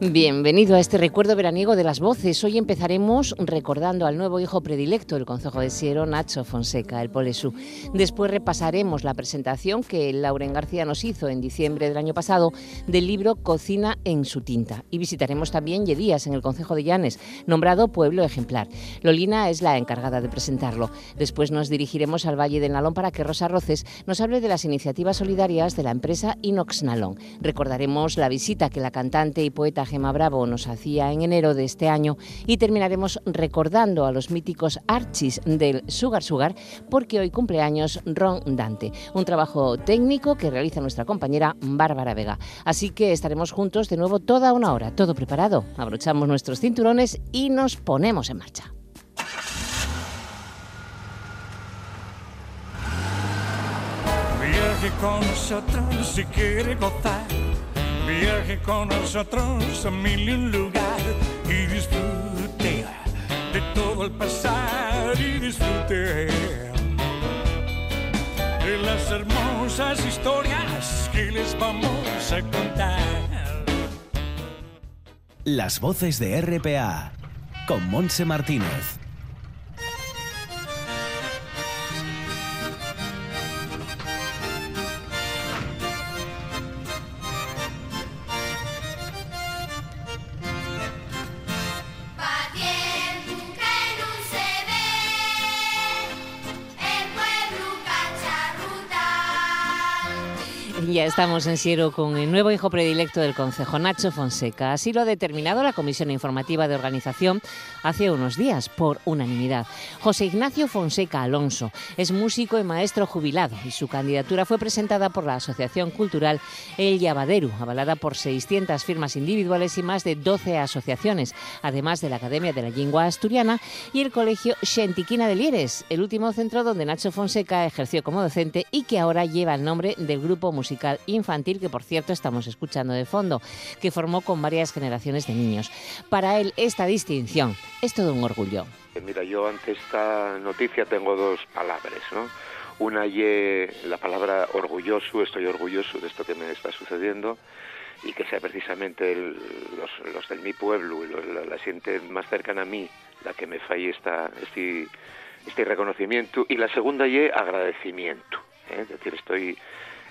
Bienvenido a este recuerdo veraniego de las voces. Hoy empezaremos recordando al nuevo hijo predilecto del Consejo de Siero, Nacho Fonseca, el Polesú. Después repasaremos la presentación que Lauren García nos hizo en diciembre del año pasado del libro Cocina en su tinta. Y visitaremos también Yedías en el Consejo de Llanes, nombrado Pueblo Ejemplar. Lolina es la encargada de presentarlo. Después nos dirigiremos al Valle del Nalón para que Rosa Roces nos hable de las iniciativas solidarias de la empresa Inox Nalón. Recordaremos la visita que la cantante y poeta Gemma Bravo nos hacía en enero de este año y terminaremos recordando a los míticos archis del Sugar Sugar porque hoy cumpleaños Ron Dante, un trabajo técnico que realiza nuestra compañera Bárbara Vega. Así que estaremos juntos de nuevo toda una hora, todo preparado. Abrochamos nuestros cinturones y nos ponemos en marcha. Viaje con nosotros si quiere gozar Viaje con nosotros a mil y un lugar y disfrute de todo el pasar y disfrute de las hermosas historias que les vamos a contar. Las voces de RPA con Monse Martínez. Ya estamos en Siero con el nuevo hijo predilecto del Consejo, Nacho Fonseca. Así lo ha determinado la Comisión Informativa de Organización hace unos días, por unanimidad. José Ignacio Fonseca Alonso es músico y maestro jubilado y su candidatura fue presentada por la Asociación Cultural El Llavaderu, avalada por 600 firmas individuales y más de 12 asociaciones, además de la Academia de la Lengua Asturiana y el Colegio Xentiquina de Lieres, el último centro donde Nacho Fonseca ejerció como docente y que ahora lleva el nombre del grupo musical musical infantil, que por cierto estamos escuchando de fondo, que formó con varias generaciones de niños. Para él esta distinción es todo un orgullo. Mira, yo ante esta noticia tengo dos palabras, ¿no? Una y la palabra orgulloso, estoy orgulloso de esto que me está sucediendo y que sea precisamente los, los de mi pueblo y la, la, gente más cercana a mí la que me falle esta, este, este reconocimiento. Y la segunda y agradecimiento. ¿eh? Es decir, estoy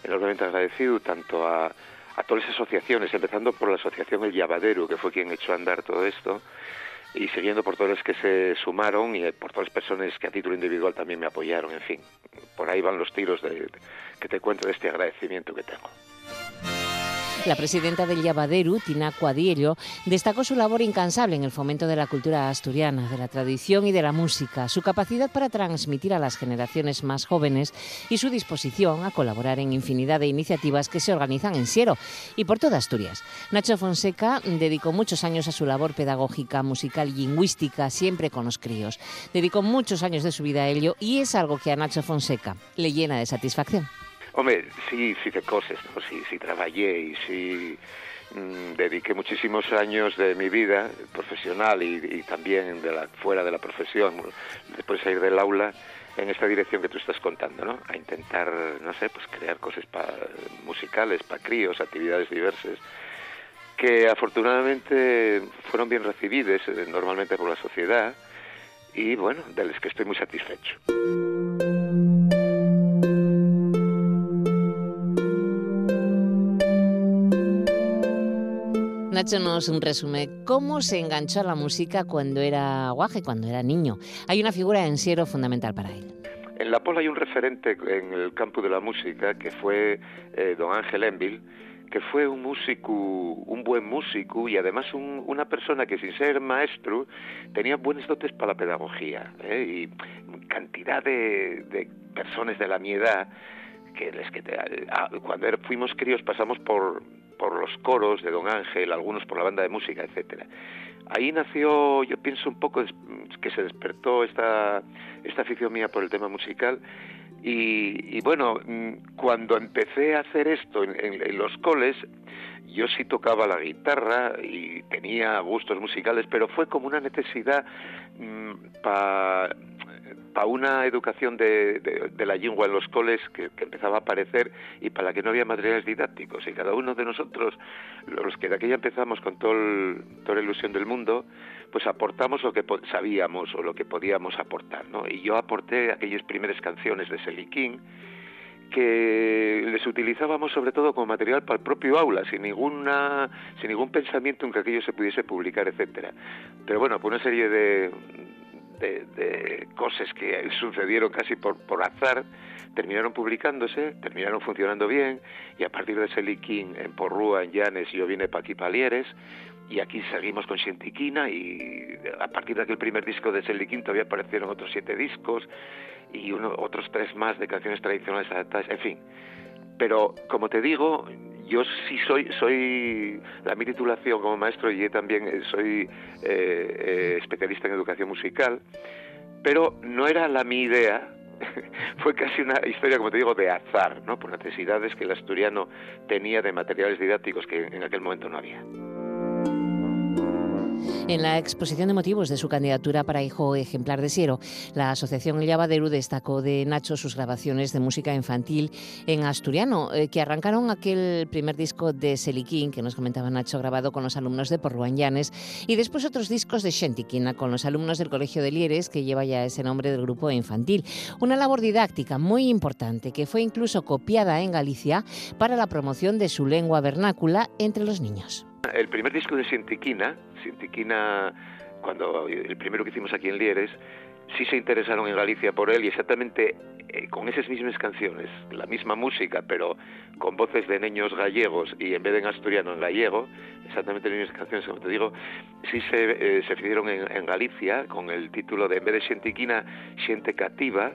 enormemente agradecido tanto a, a todas las asociaciones, empezando por la asociación El Llavadero, que fue quien echó a andar todo esto, y siguiendo por todos los que se sumaron y por todas las personas que a título individual también me apoyaron, en fin, por ahí van los tiros de, que te cuento de este agradecimiento que tengo. La presidenta del Llavaderu, Tina Cuadiello, destacó su labor incansable en el fomento de la cultura asturiana, de la tradición y de la música, su capacidad para transmitir a las generaciones más jóvenes y su disposición a colaborar en infinidad de iniciativas que se organizan en Siero y por toda Asturias. Nacho Fonseca dedicó muchos años a su labor pedagógica, musical y lingüística, siempre con los críos. Dedicó muchos años de su vida a ello y es algo que a Nacho Fonseca le llena de satisfacción. Hombre, sí, sí de cosas, ¿no? sí, sí trabajé y sí mmm, dediqué muchísimos años de mi vida profesional y, y también de la, fuera de la profesión, después de salir del aula, en esta dirección que tú estás contando, ¿no? A intentar, no sé, pues crear cosas pa, musicales para críos, actividades diversas, que afortunadamente fueron bien recibidas eh, normalmente por la sociedad y bueno, de las que estoy muy satisfecho. Nacho nos un resumen. ¿Cómo se enganchó a la música cuando era guaje, cuando era niño? Hay una figura en Siero fundamental para él. En La Pola hay un referente en el campo de la música que fue eh, don Ángel Envil, que fue un músico, un buen músico y además un, una persona que sin ser maestro tenía buenas dotes para la pedagogía ¿eh? y cantidad de, de personas de la mi edad que les que te, cuando fuimos críos pasamos por por los coros de Don Ángel, algunos por la banda de música, etcétera. Ahí nació, yo pienso un poco que se despertó esta, esta afición mía por el tema musical y, y bueno, cuando empecé a hacer esto en, en, en, los coles, yo sí tocaba la guitarra y tenía gustos musicales, pero fue como una necesidad mmm, para a una educación de, de, la lengua en los coles que, empezaba a aparecer y para la que no había materiales didácticos. Y cada uno de nosotros, los que de aquella empezamos con todo toda la ilusión del mundo, pues aportamos lo que sabíamos o lo que podíamos aportar. ¿no? Y yo aporté aquellas primeras canciones de Selikin que les utilizábamos sobre todo como material para el propio aula, sin ninguna, sin ningún pensamiento en que aquello se pudiese publicar, etcétera. Pero bueno, por una serie de, de, cosas que sucedieron casi por, por azar, terminaron publicándose, terminaron funcionando bien, y a partir de Selikin en Porrúa, en Llanes, yo vine para aquí Palieres, y aquí seguimos con Sientiquina, y a partir de aquel primer disco de Selikin todavía aparecieron otros siete discos, y uno, otros tres más de canciones tradicionales adaptadas, en fin. Pero, como te digo, yo sí soy, soy la mi titulación como maestro y también eh, soy eh, eh, especialista en educación musical, pero no era la mi idea, fue casi una historia, como te digo, de azar, ¿no? por necesidades que el asturiano tenía de materiales didácticos que en aquel momento no había. En la exposición de motivos de su candidatura para hijo ejemplar de Siero, la Asociación El Llavaderu destacó de Nacho sus grabaciones de música infantil en asturiano, eh, que arrancaron aquel primer disco de Seliquín, que nos comentaba Nacho, grabado con los alumnos de Porruan Llanes, y después otros discos de Xentiquina con los alumnos del Colegio de Lieres, que lleva ya ese nombre del grupo infantil. Una labor didáctica muy importante que fue incluso copiada en Galicia para la promoción de su lengua vernácula entre los niños. El primer disco de Sintiquina, Sintiquina, cuando el primero que hicimos aquí en Lieres, sí se interesaron en Galicia por él y exactamente eh, con esas mismas canciones, la misma música, pero con voces de niños gallegos y en vez de en asturiano en gallego, exactamente las mismas canciones, como te digo, sí se, eh, se hicieron en, Galicia con el título de en vez de Sintiquina, Siente Cativa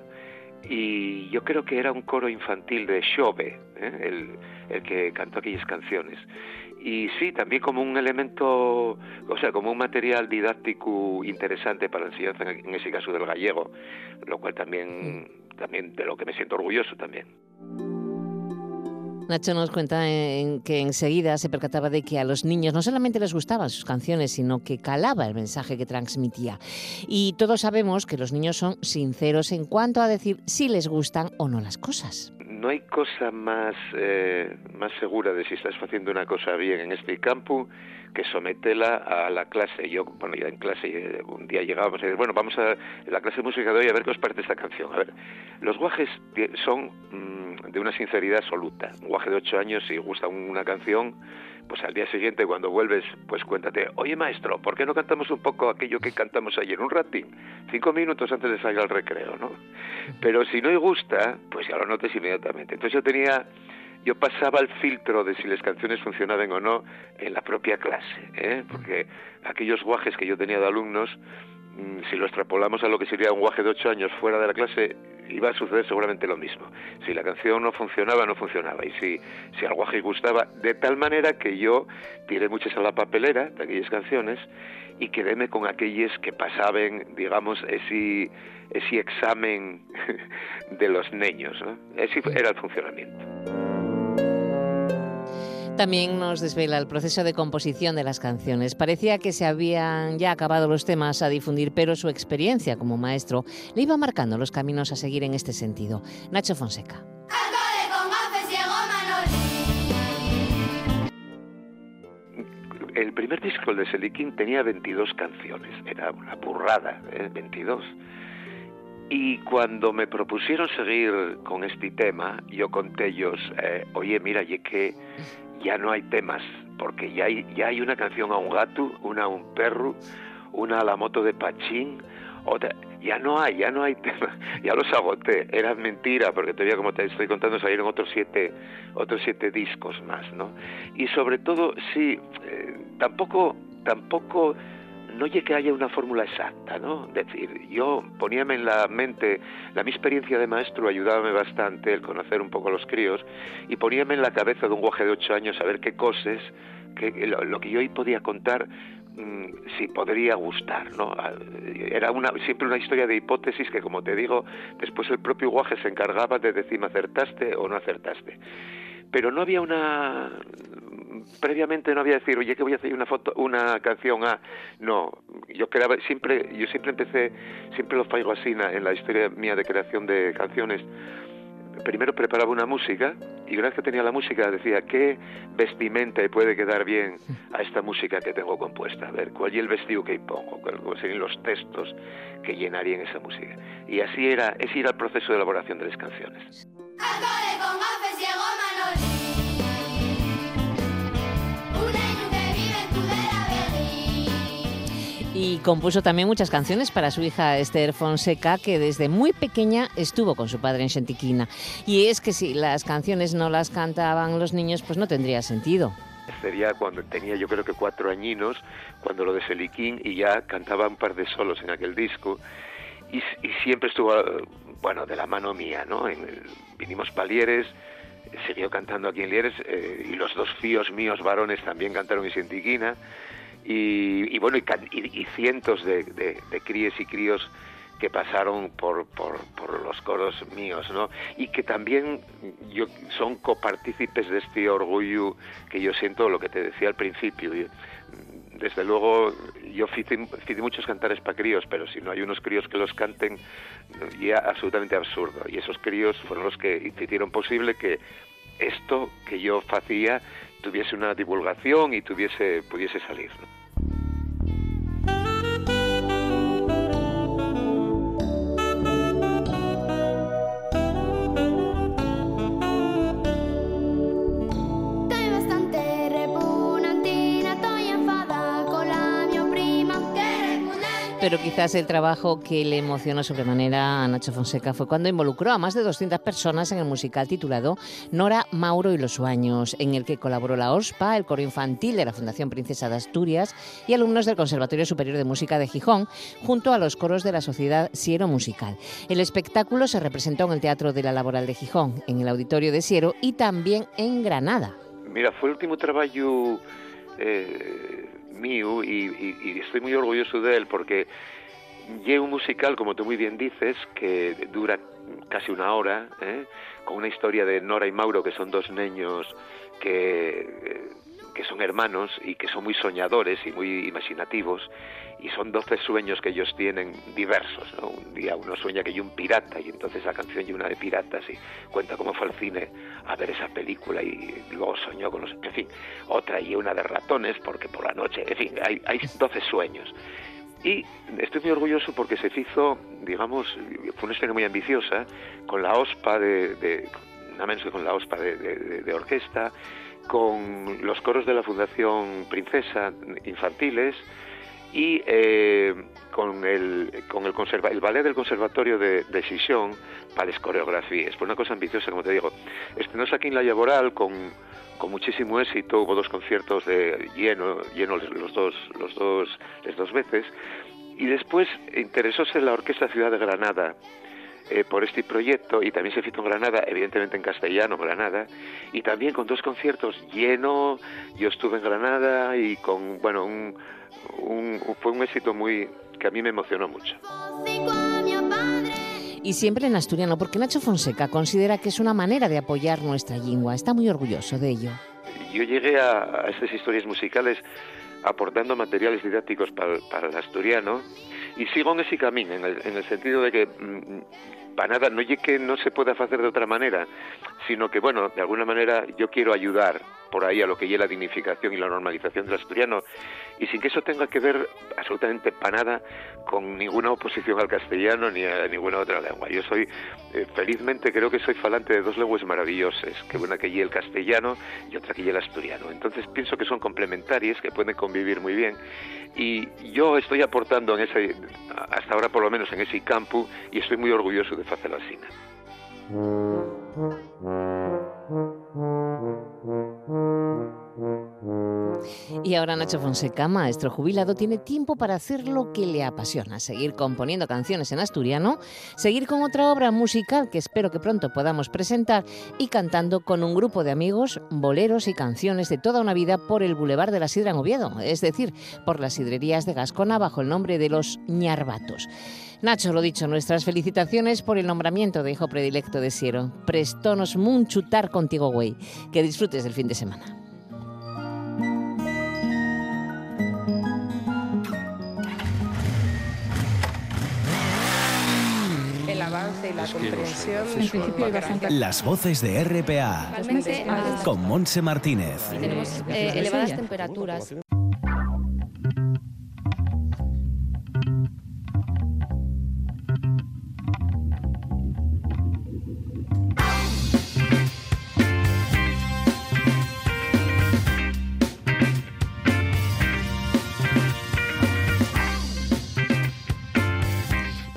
y yo creo que era un coro infantil de Xove, ¿eh? el, el que cantó aquellas canciones y sí, también como un elemento, o sea, como un material didáctico interesante para la enseñanza, en ese caso del gallego, lo cual también, también de lo que me siento orgulloso también. Nacho nos cuenta en que enseguida se percataba de que a los niños no solamente les gustaban sus canciones, sino que calaba el mensaje que transmitía. Y todos sabemos que los niños son sinceros en cuanto a decir si les gustan o no las cosas no hay cosa más, eh, más segura de si estás haciendo una cosa bien en este campo que sometela a la clase. Yo, bueno, ya en clase eh, un día llegábamos y decir, bueno, vamos a la clase de música de hoy a ver qué os parece esta canción. A ver, los guajes son mm, de una sinceridad absoluta. Un guaje de ocho años, si gusta una canción, pues al día siguiente cuando vuelves, pues cuéntate, oye maestro, ¿por qué no cantamos un poco aquello que cantamos ayer, un ratín? Cinco minutos antes de salir al recreo, ¿no? Pero si no le gusta, pues ya lo notes inmediatamente. Entonces yo tenía, yo pasaba el filtro de si las canciones funcionaban o no en la propia clase, ¿eh? Porque aquellos guajes que yo tenía de alumnos, si lo extrapolamos a lo que sería un guaje de ocho años fuera de la clase, iba a suceder seguramente lo mismo. Si la canción no funcionaba, no funcionaba. Y si, si al guaje gustaba, de tal manera que yo tiré muchas a la papelera de aquellas canciones y quedéme con aquellas que pasaban, digamos, ese, ese examen de los niños. ¿no? Ese era el funcionamiento. También nos desvela el proceso de composición de las canciones. Parecía que se habían ya acabado los temas a difundir, pero su experiencia como maestro le iba marcando los caminos a seguir en este sentido. Nacho Fonseca. El primer disco de Selikin tenía 22 canciones, era una burrada, ¿eh? 22. Y cuando me propusieron seguir con este tema, yo conté ellos, eh, oye, mira, y que ya no hay temas, porque ya hay, ya hay una canción a un gato, una a un perro, una a la moto de Pachín, otra, ya no hay, ya no hay temas, ya los agoté, era mentira, porque todavía como te estoy contando salieron otros siete, otros siete discos más, ¿no? Y sobre todo, sí, eh, tampoco, tampoco no llegue que haya una fórmula exacta, ¿no? Es decir, yo poníame en la mente, la mi experiencia de maestro ayudábame bastante el conocer un poco a los críos y poníame en la cabeza de un guaje de ocho años a ver qué cosas, que, lo, que yo hoy podía contar mm, si podría gustar, ¿no? Ah, era una, siempre una historia de hipótesis que, como te digo, después el propio guaje se encargaba de decirme acertaste o no acertaste. Pero no había una previamente no había decir, oye, que voy a hacer una foto, una canción a... No, yo creaba, siempre, yo siempre empecé, siempre lo faigo así en la historia mía de creación de canciones, primero preparaba una música y una vez que tenía la música decía qué vestimenta puede quedar bien a esta música que tengo compuesta, a ver cuál es el vestido que pongo, cuáles serían los textos que llenarían esa música. Y así era, ese era el proceso de elaboración de las canciones. Y compuso también muchas canciones para su hija Esther Fonseca, que desde muy pequeña estuvo con su padre en Xantiquina. Y es que si las canciones no las cantaban los niños, pues no tendría sentido. Sería cuando tenía yo creo que cuatro añinos, cuando lo de Seliquín, y ya cantaba un par de solos en aquel disco. Y, siempre estuvo, bueno, de la mano mía, ¿no? En vinimos palieres, siguió cantando aquí en Lieres, eh, y los dos fíos míos varones también cantaron en Xantiquina y, bueno, y, cientos de, críes y críos que pasaron por, por, los coros míos, ¿no? Y que también yo, son copartícipes de este orgullo que yo siento, lo que te decía al principio. Desde luego, yo hice, muchos cantares para críos, pero si no hay unos críos que los canten, ya absolutamente absurdo. Y esos críos fueron los que hicieron posible que esto que yo hacía tuviese una divulgación y tuviese pudiese salir. Pero quizás el trabajo que le emocionó sobremanera a Nacho Fonseca fue cuando involucró a más de 200 personas en el musical titulado Nora, Mauro y los sueños, en el que colaboró la OSPA, el coro infantil de la Fundación Princesa de Asturias y alumnos del Conservatorio Superior de Música de Gijón, junto a los coros de la Sociedad Siero Musical. El espectáculo se representó en el Teatro de la Laboral de Gijón, en el Auditorio de Siero y también en Granada. Mira, fue el último trabajo... Eh mío y, estoy muy orgulloso de él porque lleva un musical, como tú muy bien dices, que dura casi una hora, ¿eh? con una historia de Nora y Mauro, que son dos niños que, que son hermanos y que son muy soñadores y muy imaginativos y son 12 sueños que ellos tienen diversos. Un día uno sueña que hay un pirata y entonces la canción y una de piratas y cuenta cómo fue al cine a ver esa película y luego soñó con los... En fin, otra y una de ratones porque por la noche, en fin, hay, hay 12 sueños. Y estoy muy orgulloso porque se hizo, digamos, fue una historia muy ambiciosa, con la OSPA de, de nada menos que con la OSPA de orquesta, con los coros de la Fundación Princesa Infantiles, y eh, con el con el, conserva, el ballet del conservatorio de, de Sison para las coreografías. Pues una cosa ambiciosa, como te digo. Estrenóse aquí en la Laboral con, con muchísimo éxito, hubo dos conciertos de lleno, lleno los dos, los dos, las dos veces, y después interesóse la Orquesta Ciudad de Granada, eh, por este proyecto y también se hizo en Granada, evidentemente en castellano, Granada, y también con dos conciertos lleno, yo estuve en Granada y con, bueno, un, fue un éxito muy que a mí me emocionó mucho. Y siempre en asturiano, porque Nacho Fonseca considera que es una manera de apoyar nuestra lengua, está muy orgulloso de ello. Yo llegué a, estas historias musicales aportando materiales didácticos para, para el asturiano y sigo en ese camino, en el, en el sentido de que mm, para nada, no es que no se pueda hacer de otra manera, sino que, bueno, de alguna manera yo quiero ayudar por ahí a lo que es la dignificación y la normalización del asturiano, y sin que eso tenga que ver absolutamente para nada con ninguna oposición al castellano ni a ninguna otra lengua. Yo soy, eh, felizmente creo que soy falante de dos lenguas maravillosas, que una que lleva el castellano y otra que lleva el asturiano. Entonces pienso que son complementarias, que pueden convivir muy bien, y yo estoy aportando en ese, hasta ahora por lo menos en ese campo, y estoy muy orgulloso de hacer la cine. Y ahora Nacho Fonseca, maestro jubilado, tiene tiempo para hacer lo que le apasiona, seguir componiendo canciones en asturiano, seguir con otra obra musical que espero que pronto podamos presentar y cantando con un grupo de amigos boleros y canciones de toda una vida por el Boulevard de la Sidra en Oviedo, es decir, por las sidrerías de Gascona bajo el nombre de los ñarbatos. Nacho, lo dicho, nuestras felicitaciones por el nombramiento de hijo predilecto de Siero. Prestonos munchutar contigo, güey. Que disfrutes del fin de semana. El avance y la comprensión. En principio bastante. Las voces de RPA. Con Monse Martínez. Tenemos eh, elevadas temperaturas.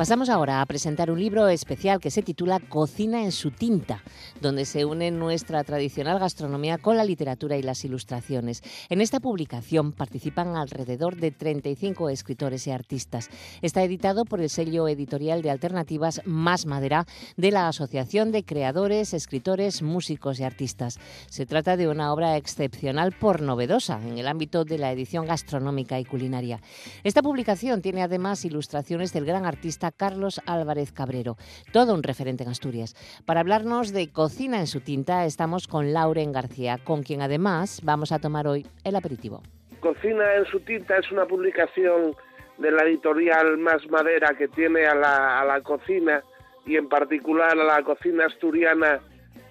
Pasamos ahora a presentar un libro especial que se titula Cocina en su tinta, donde se une nuestra tradicional gastronomía con la literatura y las ilustraciones. En esta publicación participan alrededor de 35 escritores y artistas. Está editado por el sello editorial de alternativas Más Madera de la Asociación de Creadores, Escritores, Músicos y Artistas. Se trata de una obra excepcional por novedosa en el ámbito de la edición gastronómica y culinaria. Esta publicación tiene además ilustraciones del gran artista Carlos Álvarez Cabrero, todo un referente en Asturias. Para hablarnos de cocina en su tinta estamos con Lauren García, con quien además vamos a tomar hoy el aperitivo. Cocina en su tinta es una publicación de la editorial Más Madera que tiene a la, cocina y en particular a la cocina asturiana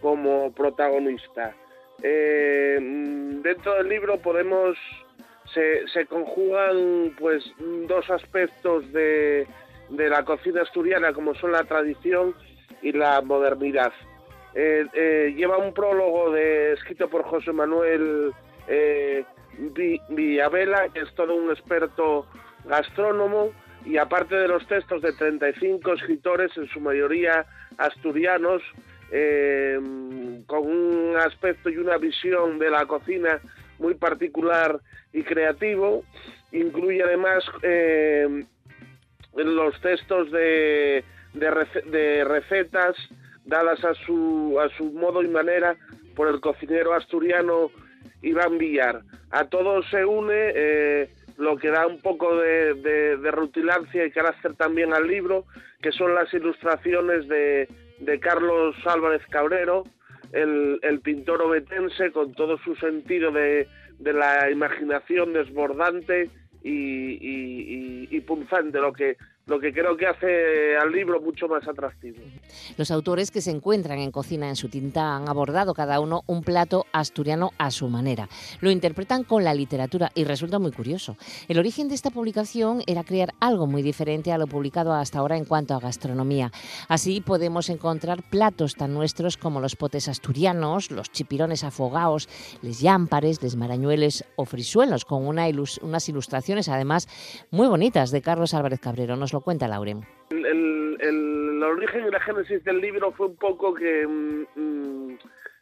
como protagonista. Eh, dentro del libro podemos se, conjugan pues dos aspectos de, de la cocina asturiana como son la tradición y la modernidad. Eh, eh, lleva un prólogo de, escrito por José Manuel eh, Villavela, que es todo un experto gastrónomo, y aparte de los textos de 35 escritores, en su mayoría asturianos, con un aspecto y una visión de la cocina muy particular y creativo, incluye además los textos de, de, recetas dadas a su, a su modo y manera por el cocinero asturiano Iván Villar. A todos se une eh, lo que da un poco de, de, rutilancia y carácter también al libro, que son las ilustraciones de, de Carlos Álvarez Cabrero, el, el, pintor obetense, con todo su sentido de, de la imaginación desbordante y, y, punzante, lo que, lo que creo que hace al libro mucho más atractivo. Los autores que se encuentran en Cocina en su tinta han abordado cada uno un plato asturiano a su manera. Lo interpretan con la literatura y resulta muy curioso. El origen de esta publicación era crear algo muy diferente a lo publicado hasta ahora en cuanto a gastronomía. Así podemos encontrar platos tan nuestros como los potes asturianos, los chipirones afogados, les llámpares, les marañueles o frisuelos, con unas ilustraciones además muy bonitas de Carlos Álvarez Cabrero. Lo cuenta Lauren. El, origen y la génesis del libro fue un poco que mm, mm,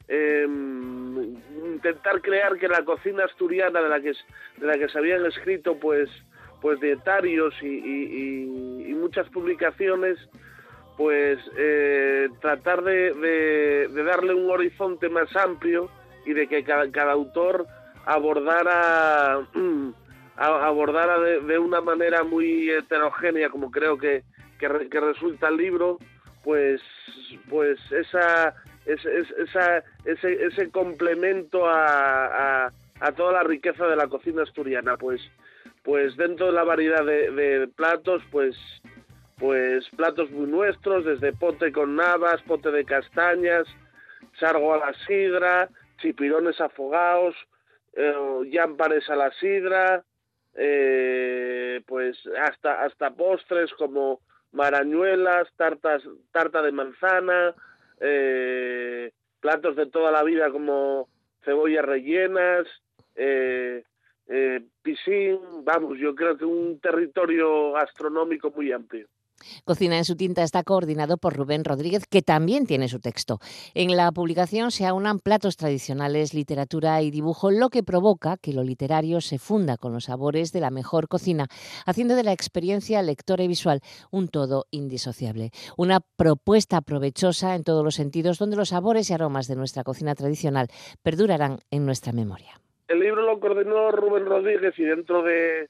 em, intentar crear que la cocina asturiana de la que de la que se habían escrito pues pues dietarios y, muchas publicaciones pues eh, tratar de, darle un horizonte más amplio y de que cada, cada autor abordara abordara de, una manera muy heterogénea, como creo que, que, resulta el libro, pues, pues esa, esa, ese, ese complemento a, a, toda la riqueza de la cocina asturiana, pues, pues dentro de la variedad de, platos, pues, pues platos muy nuestros, desde pote con navas, pote de castañas, chargo a la sidra, chipirones afogados, eh, llámpares a la sidra, eh, pues hasta hasta postres como marañuelas, tartas, tarta de manzana, eh, platos de toda la vida como cebollas rellenas, eh, eh, piscín, vamos, yo creo que un territorio gastronómico muy amplio. Cocina en su tinta está coordinado por Rubén Rodríguez, que también tiene su texto. En la publicación se aunan platos tradicionales, literatura y dibujo, lo que provoca que lo literario se funda con los sabores de la mejor cocina, haciendo de la experiencia lectora y visual un todo indisociable. Una propuesta provechosa en todos los sentidos, donde los sabores y aromas de nuestra cocina tradicional perdurarán en nuestra memoria. El libro lo coordinó Rubén Rodríguez y dentro de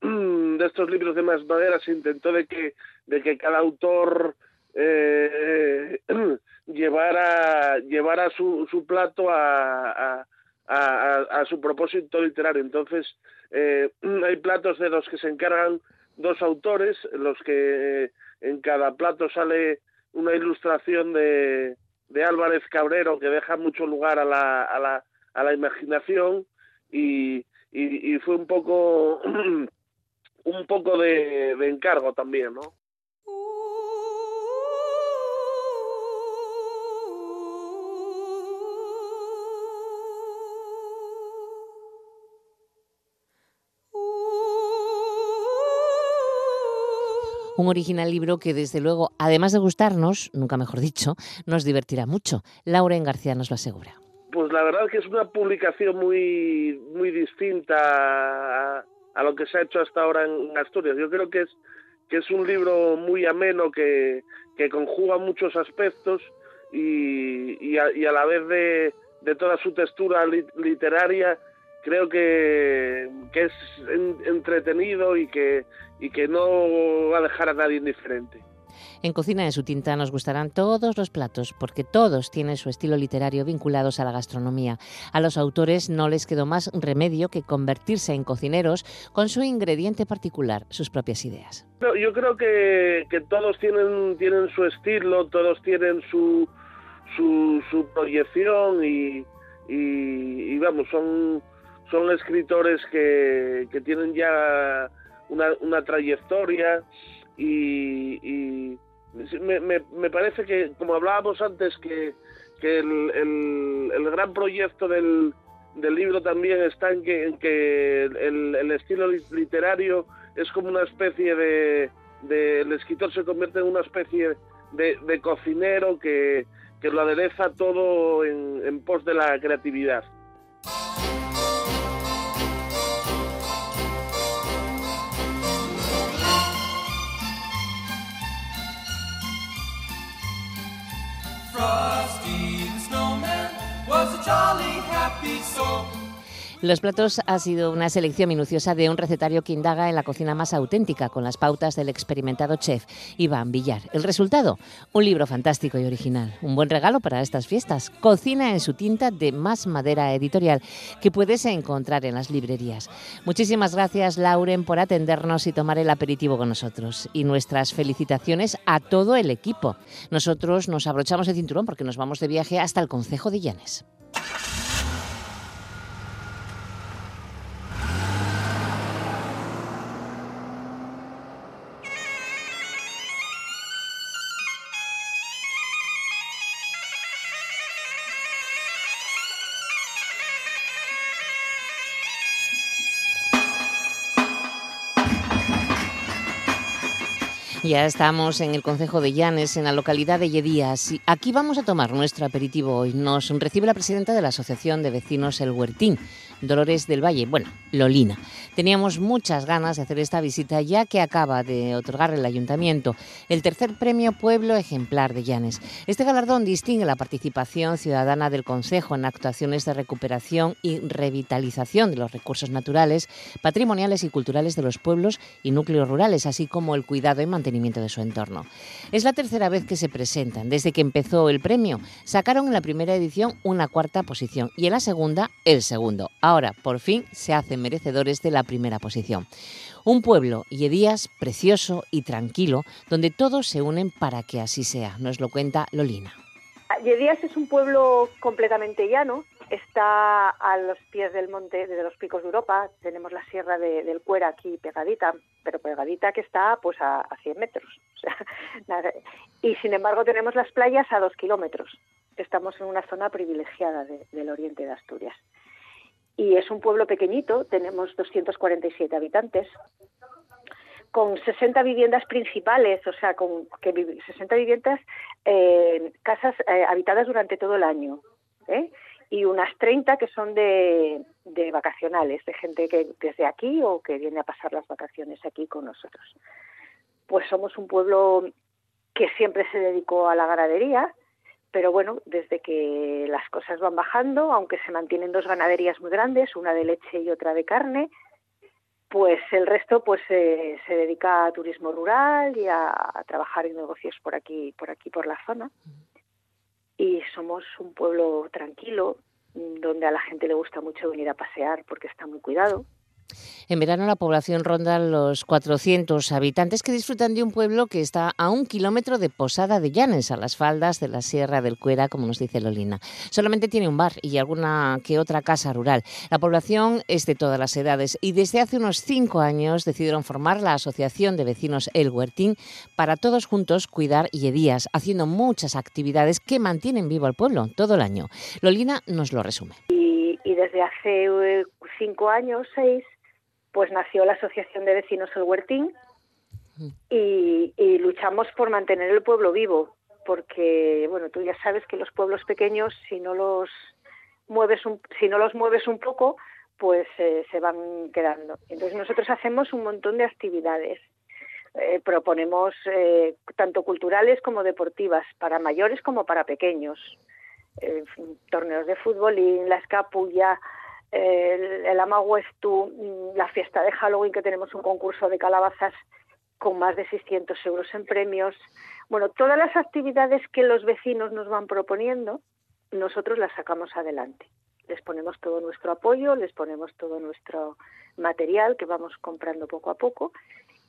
de estos libros de más madera se intentó de que, de que cada autor eh, llevara, llevara su, su plato a, a, su propósito literario. Entonces, eh, hay platos de los que se encargan dos autores, los que en cada plato sale una ilustración de, de Álvarez Cabrero que deja mucho lugar a la, a la, a la imaginación y, y, fue un poco un poco de, de encargo también, ¿no? Un original libro que, desde luego, además de gustarnos, nunca mejor dicho, nos divertirá mucho. Lauren García nos lo asegura. Pues la verdad es que es una publicación muy, muy distinta a, lo que se ha hecho hasta ahora en Asturias. Yo creo que es, que es un libro muy ameno que, que conjuga muchos aspectos y, y, a, la vez de, de toda su textura literaria creo que, que es entretenido y que, y que no va a dejar a nadie indiferente. En Cocina en su tinta nos gustarán todos los platos, porque todos tienen su estilo literario vinculados a la gastronomía. A los autores no les quedó más remedio que convertirse en cocineros con su ingrediente particular, sus propias ideas. Yo creo que, todos tienen, tienen su estilo, todos tienen su, su, proyección y, vamos, son son escritores que, que tienen ya una trayectoria y, me, me, parece que, como hablábamos antes, que, que el, gran proyecto del, del libro también está en que, en que el, estilo literario es como una especie de, de, el escritor se convierte en una especie de, de cocinero que, que lo adereza todo en, en pos de la creatividad. Frosty the Snowman was a jolly, happy soul. Los platos ha sido una selección minuciosa de un recetario que indaga en la cocina más auténtica, con las pautas del experimentado chef Iván Villar. El resultado, un libro fantástico y original. Un buen regalo para estas fiestas. Cocina en su tinta de Más Madera Editorial, que puedes encontrar en las librerías. Muchísimas gracias, Lauren, por atendernos y tomar el aperitivo con nosotros. Y nuestras felicitaciones a todo el equipo. Nosotros nos abrochamos el cinturón porque nos vamos de viaje hasta el Concejo de Llanes. Ya estamos en el Concejo de Llanes, en la localidad de Lledías. Y aquí vamos a tomar nuestro aperitivo hoy. Nos recibe la presidenta de la Asociación de Vecinos El Huertín, Dolores del Valle, bueno, Lolina. Teníamos muchas ganas de hacer esta visita ya que acaba de otorgar el ayuntamiento el tercer premio Pueblo Ejemplar de Llanes. Este galardón distingue la participación ciudadana del Consejo en actuaciones de recuperación y revitalización de los recursos naturales, patrimoniales y culturales de los pueblos y núcleos rurales, así como el cuidado y mantenimiento de su entorno. Es la tercera vez que se presentan. Desde que empezó el premio, sacaron en la primera edición una cuarta posición y en la segunda el segundo. Ahora, por fin, se hacen merecedores de la primera posición. Un pueblo, Yedías, precioso y tranquilo, donde todos se unen para que así sea. Nos lo cuenta Lolina. Yedías es un pueblo completamente llano, está a los pies del monte de los picos de Europa, tenemos la sierra del Cuera aquí pegadita, pero pegadita que está pues a, 100 metros. y sin embargo tenemos las playas a dos kilómetros. Estamos en una zona privilegiada del oriente de Asturias y es un pueblo pequeñito, tenemos 247 habitantes, con 60 viviendas principales, o sea, con que 60 viviendas, eh, casas eh, habitadas durante todo el año, ¿eh? y unas 30 que son de, de vacacionales, de gente que desde aquí o que viene a pasar las vacaciones aquí con nosotros. Pues somos un pueblo que siempre se dedicó a la ganadería, pero bueno, desde que las cosas van bajando, aunque se mantienen dos ganaderías muy grandes, una de leche y otra de carne, pues el resto pues se dedica a turismo rural y a, trabajar en negocios por aquí, por aquí por la zona. Y somos un pueblo tranquilo, donde a la gente le gusta mucho venir a pasear porque está muy cuidado. En verano la población ronda los 400 habitantes que disfrutan de un pueblo que está a un kilómetro de Posada de Llanes, a las faldas de la Sierra del Cuera, como nos dice Lolina. Solamente tiene un bar y alguna que otra casa rural. La población es de todas las edades y desde hace unos cinco años decidieron formar la Asociación de Vecinos El Huertín para todos juntos cuidar Yedías, haciendo muchas actividades que mantienen vivo al pueblo todo el año. Lolina nos lo resume. Y, desde hace eh, cinco años, seis, pues nació la Asociación de Vecinos El Huertín y, luchamos por mantener el pueblo vivo, porque, bueno, tú ya sabes que los pueblos pequeños, si no los mueves un, si no los mueves un poco, pues eh, se van quedando. Entonces nosotros hacemos un montón de actividades. Eh, proponemos eh, tanto culturales como deportivas, para mayores como para pequeños. torneos de fútbol y la escapulla, el, el mm, la fiesta de Halloween, que tenemos un concurso de calabazas con más de 600 euros en premios. Bueno, todas las actividades que los vecinos nos van proponiendo, nosotros las sacamos adelante. Les ponemos todo nuestro apoyo, les ponemos todo nuestro material que vamos comprando poco a poco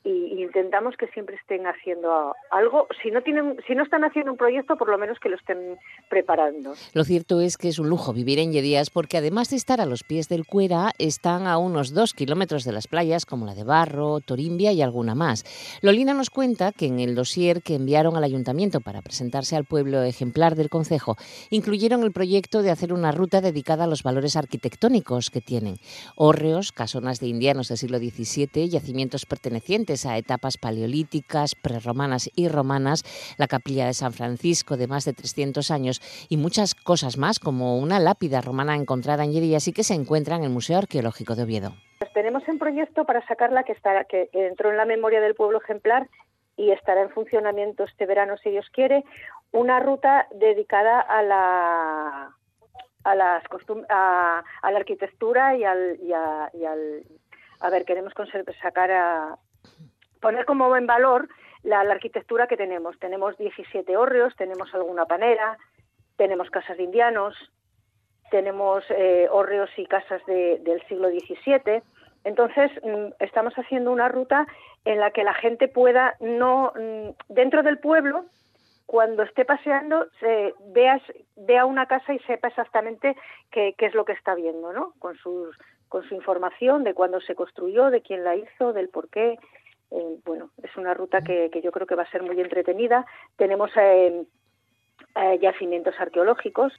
y, intentamos que siempre estén haciendo algo. Si no tienen, si no están haciendo un proyecto, por lo menos que lo estén preparando. Lo cierto es que es un lujo vivir en Yedías porque además de estar a los pies del Cuera, están a unos dos kilómetros de las playas como la de Barro, Torimbia y alguna más. Lolina nos cuenta que en el dossier que enviaron al ayuntamiento para presentarse al pueblo ejemplar del concejo, incluyeron el proyecto de hacer una ruta dedicada a los valores arquitectónicos que tienen. Hórreos, casonas de indianos del siglo XVII, yacimientos pertenecientes a etapas paleolíticas, prerromanas y romanas, la capilla de San Francisco de más de 300 años y muchas cosas más, como una lápida romana encontrada en Lleida y que se encuentra en el Museo Arqueológico de Oviedo. Pues tenemos en proyecto para sacarla que, está, que entró en la memoria del pueblo ejemplar y estará en funcionamiento este verano, si Dios quiere, una ruta dedicada a la a las a, la arquitectura y al, y, al a ver queremos sacar a, poner como en valor la, arquitectura que tenemos. Tenemos 17 hórreos, tenemos alguna panera, tenemos casas de indianos, tenemos eh, hórreos y casas del siglo XVII. Entonces, mm, estamos haciendo una ruta en la que la gente pueda, no mm, dentro del pueblo, cuando esté paseando, se, veas, vea una casa y sepa exactamente qué, qué es lo que está viendo, ¿no? Con, sus, con su información de cuándo se construyó, de quién la hizo, del por qué, eh, bueno, es una ruta que, yo creo que va a ser muy entretenida. Tenemos eh, eh, yacimientos arqueológicos.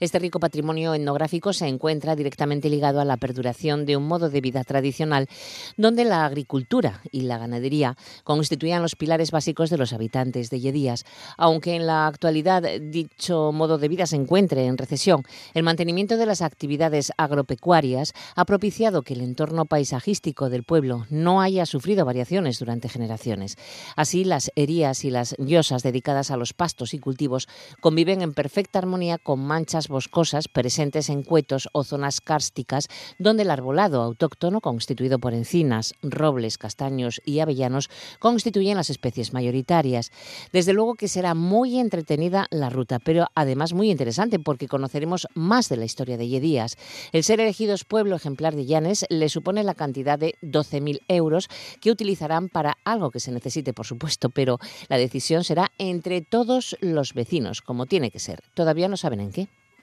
Este rico patrimonio etnográfico se encuentra directamente ligado a la perduración de un modo de vida tradicional donde la agricultura y la ganadería constituían los pilares básicos de los habitantes de Yedías. Aunque en la actualidad dicho modo de vida se encuentre en recesión, el mantenimiento de las actividades agropecuarias ha propiciado que el entorno paisajístico del pueblo no haya sufrido variaciones durante generaciones. Así, las erías y las llosas dedicadas a los pastos y cultivos conviven en perfecta armonía con manchas boscosas presentes en cuetos o zonas kársticas donde el arbolado autóctono constituido por encinas, robles, castaños y avellanos constituyen las especies mayoritarias. Desde luego que será muy entretenida la ruta, pero además muy interesante porque conoceremos más de la historia de Yedías. El ser elegidos pueblo ejemplar de Llanes le supone la cantidad de 12.000 euros que utilizarán para algo que se necesite, por supuesto, pero la decisión será entre todos los vecinos, como tiene que ser. Todavía no saben en qué.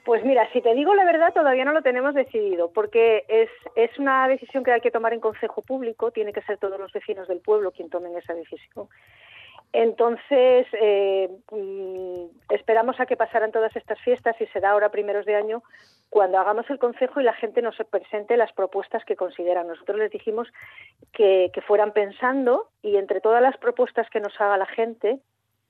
Pues mira, si te digo la verdad, todavía no lo tenemos decidido, porque es, es una decisión que hay que tomar en consejo público, tiene que ser todos los vecinos del pueblo quien tomen esa decisión. Entonces, eh, mm, esperamos a que pasaran todas estas fiestas y será ahora primeros de año cuando hagamos el consejo y la gente nos presente las propuestas que consideran. Nosotros les dijimos que, que fueran pensando y entre todas las propuestas que nos haga la gente,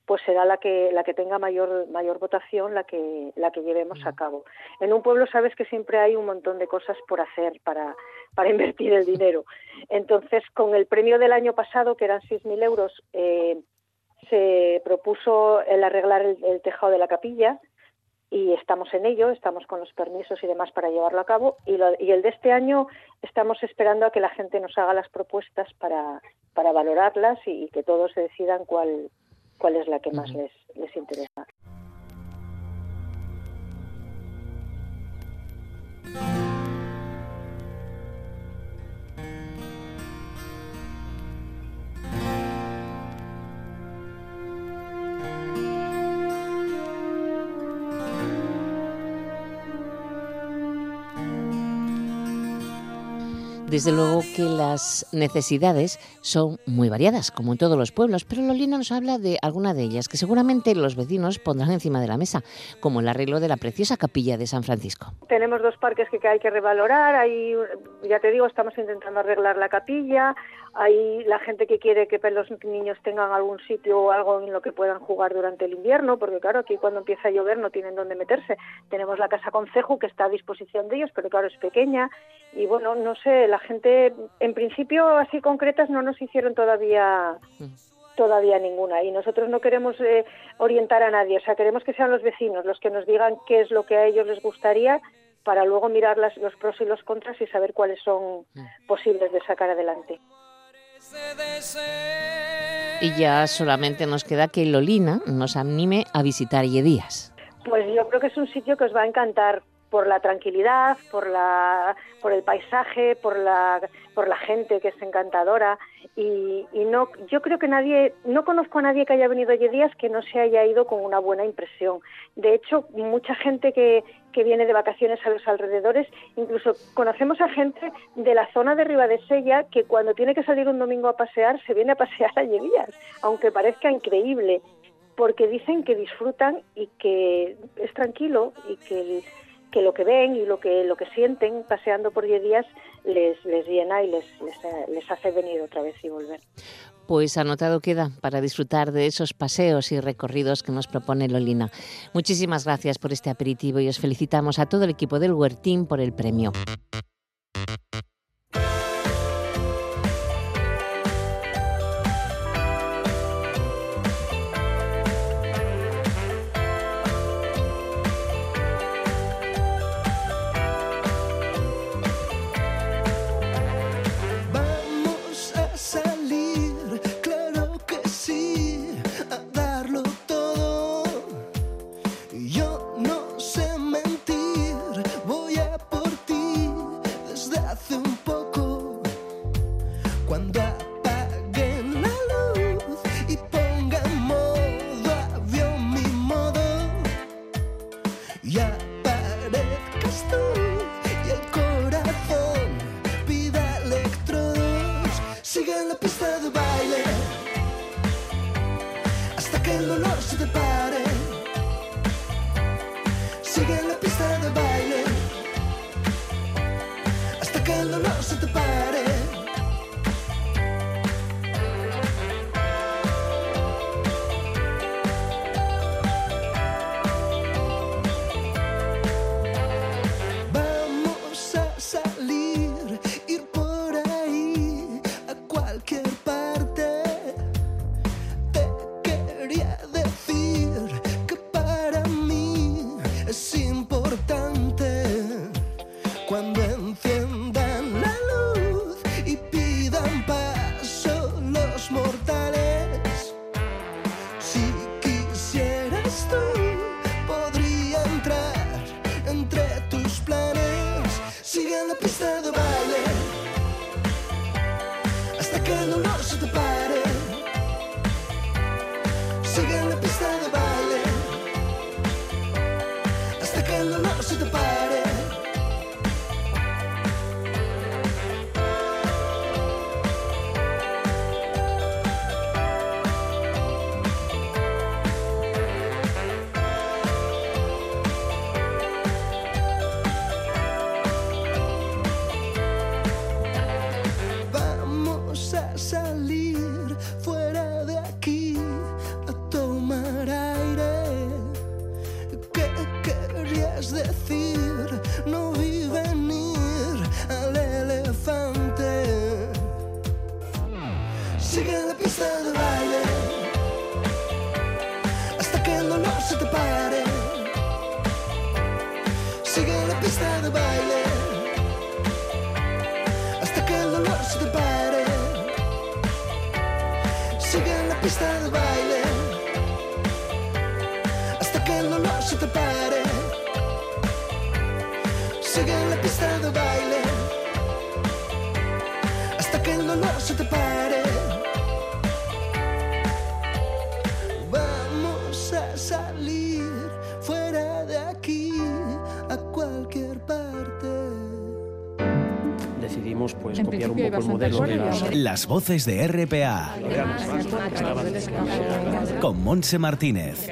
pues será la que la que tenga mayor mayor votación la que la que llevemos a cabo. En un pueblo sabes que siempre hay un montón de cosas por hacer para para invertir el dinero. Entonces con el premio del año pasado que eran 6.000 euros eh, se propuso el arreglar el, tejado de la capilla y estamos en ello, estamos con los permisos y demás para llevarlo a cabo. Y, y el de este año estamos esperando a que la gente nos haga las propuestas para, para valorarlas y que todos decidan cuál, cuál es la que más les, les interesa. Desde luego que las necesidades son muy variadas, como en todos los pueblos, pero Lolina nos habla de alguna de ellas que seguramente los vecinos pondrán encima de la mesa, como el arreglo de la preciosa capilla de San Francisco. Tenemos dos parques que hay que revalorar, ahí, ya te digo, estamos intentando arreglar la capilla, hay la gente que quiere que los niños tengan algún sitio o algo en lo que puedan jugar durante el invierno, porque claro, aquí cuando empieza a llover no tienen dónde meterse. Tenemos la casa concejo que está a disposición de ellos, pero claro, es pequeña y bueno, no sé, la gente en principio así concretas no nos hicieron todavía todavía ninguna y nosotros no queremos eh, orientar a nadie, o sea, queremos que sean los vecinos los que nos digan qué es lo que a ellos les gustaría para luego mirar las, los pros y los contras y saber cuáles son posibles de sacar adelante. Y ya solamente nos queda que Lolina nos anime a visitar Yedías. Pues yo creo que es un sitio que os va a encantar por la tranquilidad, por la por el paisaje, por la por la gente que es encantadora y, no yo creo que nadie no conozco a nadie que haya venido allí días que no se haya ido con una buena impresión. De hecho, mucha gente que, que viene de vacaciones a los alrededores, incluso conocemos a gente de la zona de Ribadesella que cuando tiene que salir un domingo a pasear se viene a pasear a Llevías, aunque parezca increíble, porque dicen que disfrutan y que es tranquilo y que que lo que ven y lo que lo que sienten paseando por 10 días les, les llena y les, les, hace venir otra vez y volver. Pues anotado queda para disfrutar de esos paseos y recorridos que nos propone Lolina. Muchísimas gracias por este aperitivo y os felicitamos a todo el equipo del Huertín por el premio. and the rush of the. Las voces de RPA. Con Monse Martínez.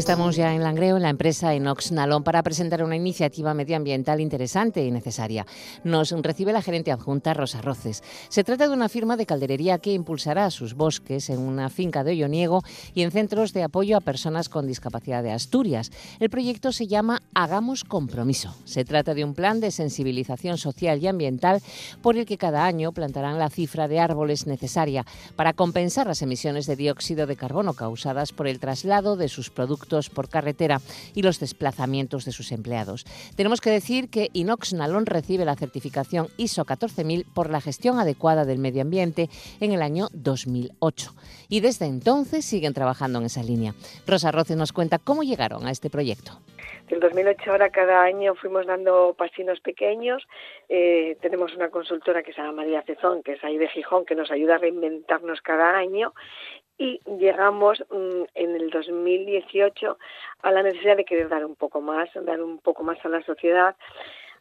Estamos ya en Langreo, en la empresa Enox Nalón, para presentar una iniciativa medioambiental interesante y necesaria. Nos recibe la gerente adjunta Rosa Roces. Se trata de una firma de calderería que impulsará sus bosques en una finca de Olloniego y en centros de apoyo a personas con discapacidad de Asturias. El proyecto se llama Hagamos Compromiso. Se trata de un plan de sensibilización social y ambiental por el que cada año plantarán la cifra de árboles necesaria para compensar las emisiones de dióxido de carbono causadas por el traslado de sus productos por carretera y los desplazamientos de sus empleados. Tenemos que decir que Inox Nalón recibe la certificación ISO 14000 por la gestión adecuada del medio ambiente en el año 2008 y desde entonces siguen trabajando en esa línea. Rosa Roces nos cuenta cómo llegaron a este proyecto. Del 2008 ahora cada año fuimos dando pasinos pequeños. Eh, tenemos una consultora que se llama María Cezón, que es ahí de Gijón, que nos ayuda a reinventarnos cada año y llegamos mm, en el 2018 a la necesidad de querer dar un poco más, dar un poco más a la sociedad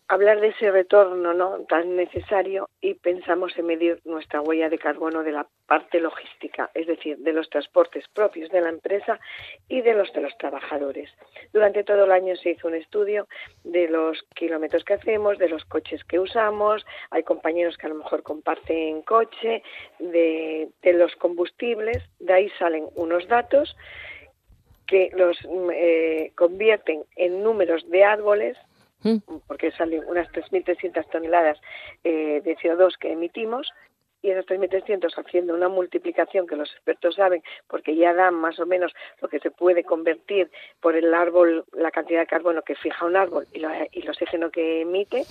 hablar de ese retorno ¿no? tan necesario y pensamos en medir nuestra huella de carbono de la parte logística, es decir, de los transportes propios de la empresa y de los de los trabajadores. Durante todo el año se hizo un estudio de los kilómetros que hacemos, de los coches que usamos, hay compañeros que a lo mejor comparten coche, de, los combustibles, de ahí salen unos datos que los eh, convierten en números de árboles Mm. porque salen unas 3.300 toneladas eh, de CO2 que emitimos y esos 3.300 haciendo una multiplicación que los expertos saben, porque ya dan más o menos lo que se puede convertir por el árbol, la cantidad de carbono que fija un árbol y, y el oxígeno que emite,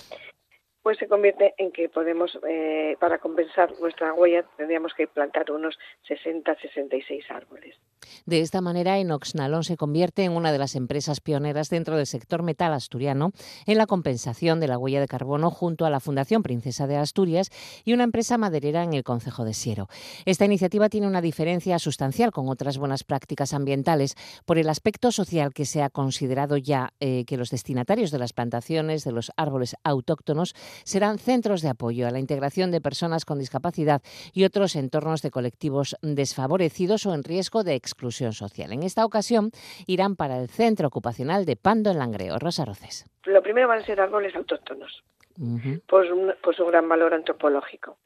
pues se convierte en que podemos, eh, para compensar nuestra huella, tendríamos que plantar unos 60-66 árboles. De esta manera, Enoxnalón se convierte en una de las empresas pioneras dentro del sector metal asturiano en la compensación de la huella de carbono junto a la Fundación Princesa de Asturias y una empresa maderera en el Concejo de Siero. Esta iniciativa tiene una diferencia sustancial con otras buenas prácticas ambientales por el aspecto social que se ha considerado ya eh, que los destinatarios de las plantaciones de los árboles autóctonos serán centros de apoyo a la integración de personas con discapacidad y otros entornos de colectivos desfavorecidos o en riesgo de exclusión social. En esta ocasión irán para el Centro Ocupacional de Pando en Langreo. Rosa Roces. Lo primero van a ser árboles autóctonos, por, su gran valor antropológico.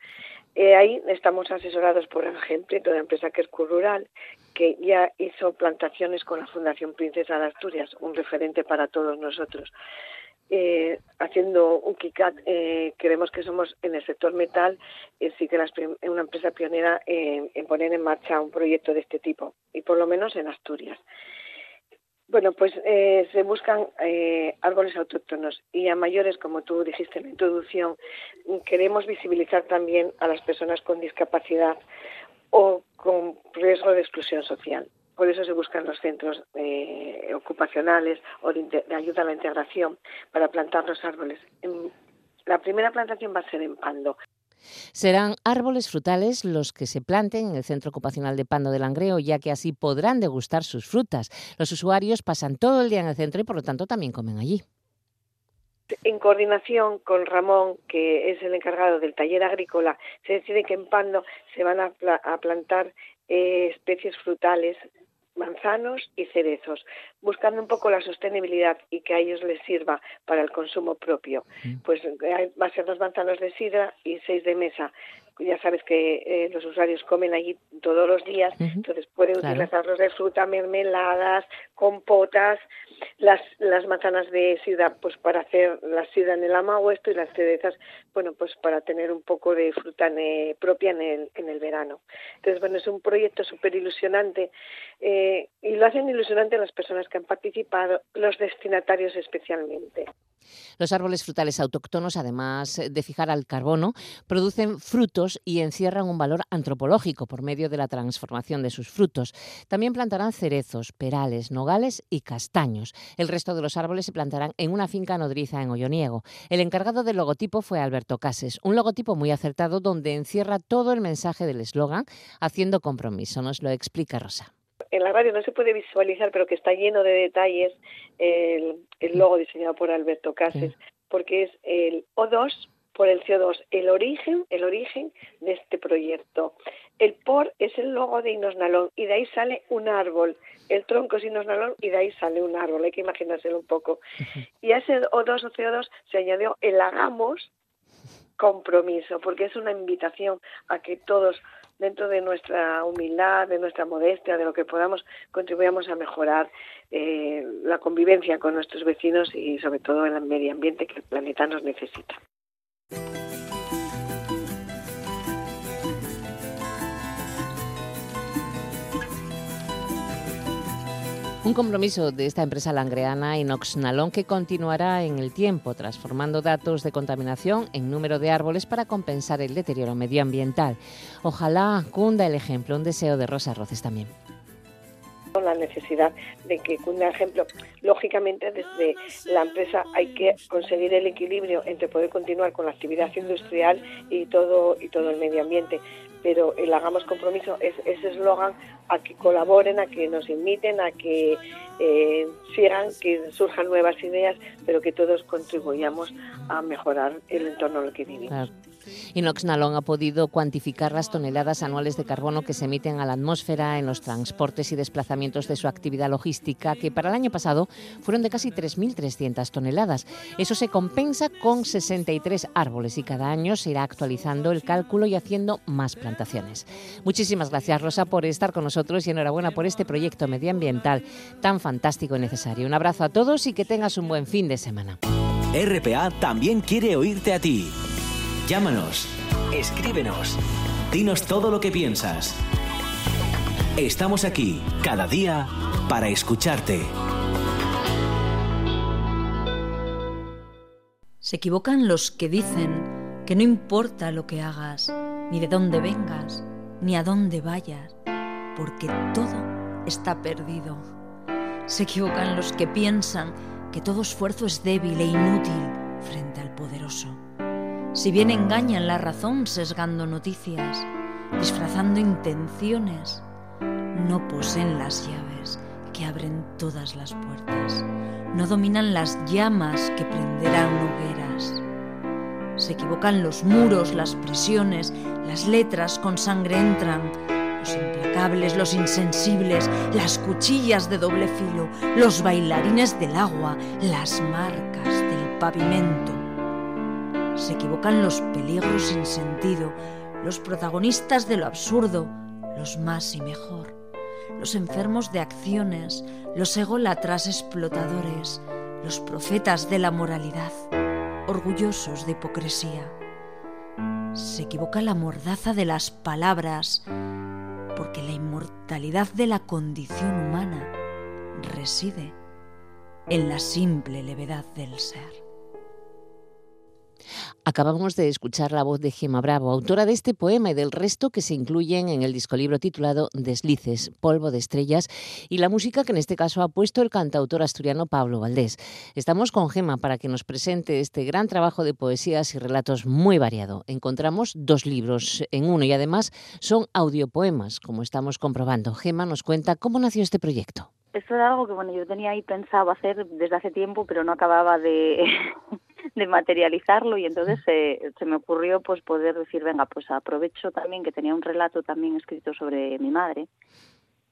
Eh, ahí estamos asesorados por ejemplo de la empresa que es Rural, que ya hizo plantaciones con la Fundación Princesa de Asturias, un referente para todos nosotros eh, haciendo un KICAT, eh, creemos que somos en el sector metal, eh, sí que es una empresa pionera en, poner en marcha un proyecto de este tipo, y por lo menos en Asturias. Bueno, pues eh, se buscan árboles autóctonos y a mayores, como tú dijiste en la introducción, queremos visibilizar también a las personas con discapacidad o con riesgo de exclusión social. Por eso se buscan los centros eh, ocupacionales o de, ayuda a la integración para plantar los árboles. la primera plantación va a ser en Pando. Serán árboles frutales los que se planten en el Centro Ocupacional de Pando de Langreo, ya que así podrán degustar sus frutas. Los usuarios pasan todo el día en el centro y por lo tanto también comen allí. En coordinación con Ramón, que es el encargado del taller agrícola, se decide que en Pando se van a, plantar eh, especies frutales manzanos y cerezos, buscando un poco la sostenibilidad y que a ellos les sirva para el consumo propio. Pues eh, va a ser dos manzanos de sidra y seis de mesa. Ya sabes que eh, los usuarios comen allí todos los días, entonces pueden utilizarlos de fruta, mermeladas, compotas, las, las manzanas de sidra pues para hacer la sidra en el amahuesto y las cerezas, bueno, pues para tener un poco de fruta propia en el, en el verano. Entonces, bueno, es un proyecto súper ilusionante eh, y lo hacen ilusionante las personas que han participado, los destinatarios especialmente. Los árboles frutales autóctonos, además de fijar al carbono, producen frutos y encierran un valor antropológico por medio de la transformación de sus frutos. También plantarán cerezos, perales, nogales y castaños. El resto de los árboles se plantarán en una finca nodriza en Olloniego. El encargado del logotipo fue Alberto Cases, un logotipo muy acertado donde encierra todo el mensaje del eslogan Haciendo compromiso. Nos lo explica Rosa en la radio no se puede visualizar, pero que está lleno de detalles, el, el logo diseñado por Alberto Cases, porque es el O2 por el CO2, el origen, el origen de este proyecto. El por es el logo de Inosnalón y de ahí sale un árbol. El tronco es Inosnalón y de ahí sale un árbol. Hay que imaginárselo un poco. Y a ese O2 o CO2 se añadió el hagamos compromiso, porque es una invitación a que todos dentro de nuestra humildad, de nuestra modestia, de lo que podamos, contribuyamos a mejorar eh, la convivencia con nuestros vecinos y sobre todo el medio ambiente que el planeta nos necesita. Un compromiso de esta empresa langreana Inoxnalón que continuará en el tiempo, transformando datos de contaminación en número de árboles para compensar el deterioro medioambiental. Ojalá cunda el ejemplo, un deseo de Rosa Roces también la necesidad de que cunda ejemplo. Lógicamente, desde la empresa hay que conseguir el equilibrio entre poder continuar con la actividad industrial y todo y todo el medio ambiente pero el hagamos compromiso es ese eslogan a que colaboren, a que nos inviten, a que eh, sigan, que surjan nuevas ideas, pero que todos contribuyamos a mejorar el entorno en el que vivimos. Nalón ha podido cuantificar las toneladas anuales de carbono que se emiten a la atmósfera en los transportes y desplazamientos de su actividad logística, que para el año pasado fueron de casi 3.300 toneladas. Eso se compensa con 63 árboles y cada año se irá actualizando el cálculo y haciendo más plantaciones. Muchísimas gracias, Rosa, por estar con nosotros y enhorabuena por este proyecto medioambiental tan fantástico y necesario. Un abrazo a todos y que tengas un buen fin de semana. RPA también quiere oírte a ti. Llámanos, escríbenos, dinos todo lo que piensas. Estamos aquí, cada día, para escucharte. Se equivocan los que dicen que no importa lo que hagas, ni de dónde vengas, ni a dónde vayas, porque todo está perdido. Se equivocan los que piensan que todo esfuerzo es débil e inútil frente al poderoso si bien engañan la razón sesgando noticias, disfrazando intenciones, no poseen las llaves que abren todas las puertas, no dominan las llamas que prenderán hogueras. Se equivocan los muros, las prisiones, las letras con sangre entran, los implacables, los insensibles, las cuchillas de doble filo, los bailarines del agua, las marcas del pavimento se equivocan los peligros sin sentido, los protagonistas de lo absurdo, los más y mejor, los enfermos de acciones, los egolatras explotadores, los profetas de la moralidad, orgullosos de hipocresía. Se equivoca la mordaza de las palabras, porque la inmortalidad de la condición humana reside en la simple levedad del ser. Acabamos de escuchar la voz de Gema Bravo, autora de este poema y del resto que se incluyen en el discolibro titulado Deslices, Polvo de Estrellas, y la música que en este caso ha puesto el cantautor asturiano Pablo Valdés. Estamos con Gema para que nos presente este gran trabajo de poesías y relatos muy variado. Encontramos dos libros en uno y además son audiopoemas, como estamos comprobando. Gema nos cuenta cómo nació este proyecto. Esto era algo que bueno yo tenía ahí pensado hacer desde hace tiempo, pero no acababa de de materializarlo y entonces se me ocurrió pues poder decir, venga, pues aprovecho también que tenía un relato también escrito sobre mi madre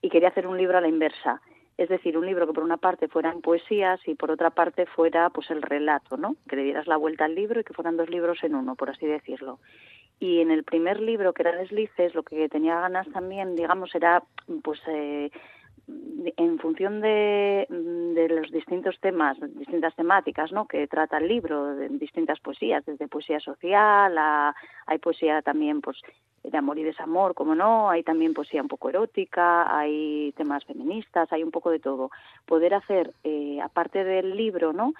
y quería hacer un libro a la inversa. Es decir, un libro que por una parte fueran poesías y por otra parte fuera pues el relato, ¿no? Que le dieras la vuelta al libro y que fueran dos libros en uno, por así decirlo. Y en el primer libro, que era Deslices, lo que tenía ganas también, digamos, era pues eh, en función de, de, los distintos temas, distintas temáticas ¿no? que trata el libro, de distintas poesías, desde poesía social, a, hay poesía también pues, de amor y desamor, como no, hay también poesía un poco erótica, hay temas feministas, hay un poco de todo. Poder hacer, eh, aparte del libro, ¿no?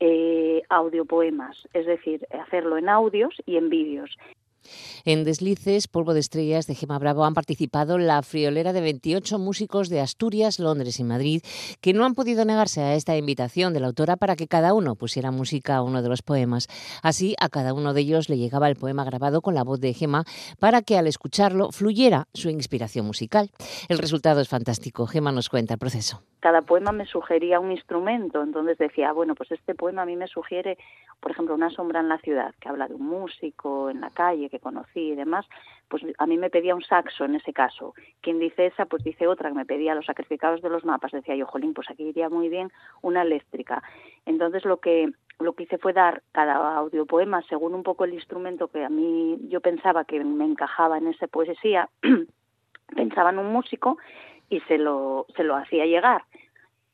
Eh, audiopoemas, es decir, hacerlo en audios y en vídeos. En Deslices, Polvo de Estrellas de Gema Bravo han participado la friolera de 28 músicos de Asturias, Londres y Madrid que no han podido negarse a esta invitación de la autora para que cada uno pusiera música a uno de los poemas. Así, a cada uno de ellos le llegaba el poema grabado con la voz de Gema para que al escucharlo fluyera su inspiración musical. El resultado es fantástico. Gema nos cuenta el proceso cada poema me sugería un instrumento, entonces decía, bueno, pues este poema a mí me sugiere, por ejemplo, Una sombra en la ciudad, que habla de un músico en la calle que conocí y demás, pues a mí me pedía un saxo en ese caso. Quien dice esa, pues dice otra que me pedía los sacrificados de los mapas, decía yo, jolín, pues aquí iría muy bien una eléctrica. Entonces lo que lo que hice fue dar cada audiopoema según un poco el instrumento que a mí yo pensaba que me encajaba en esa poesía, pensaba en un músico y se lo, se lo hacía llegar.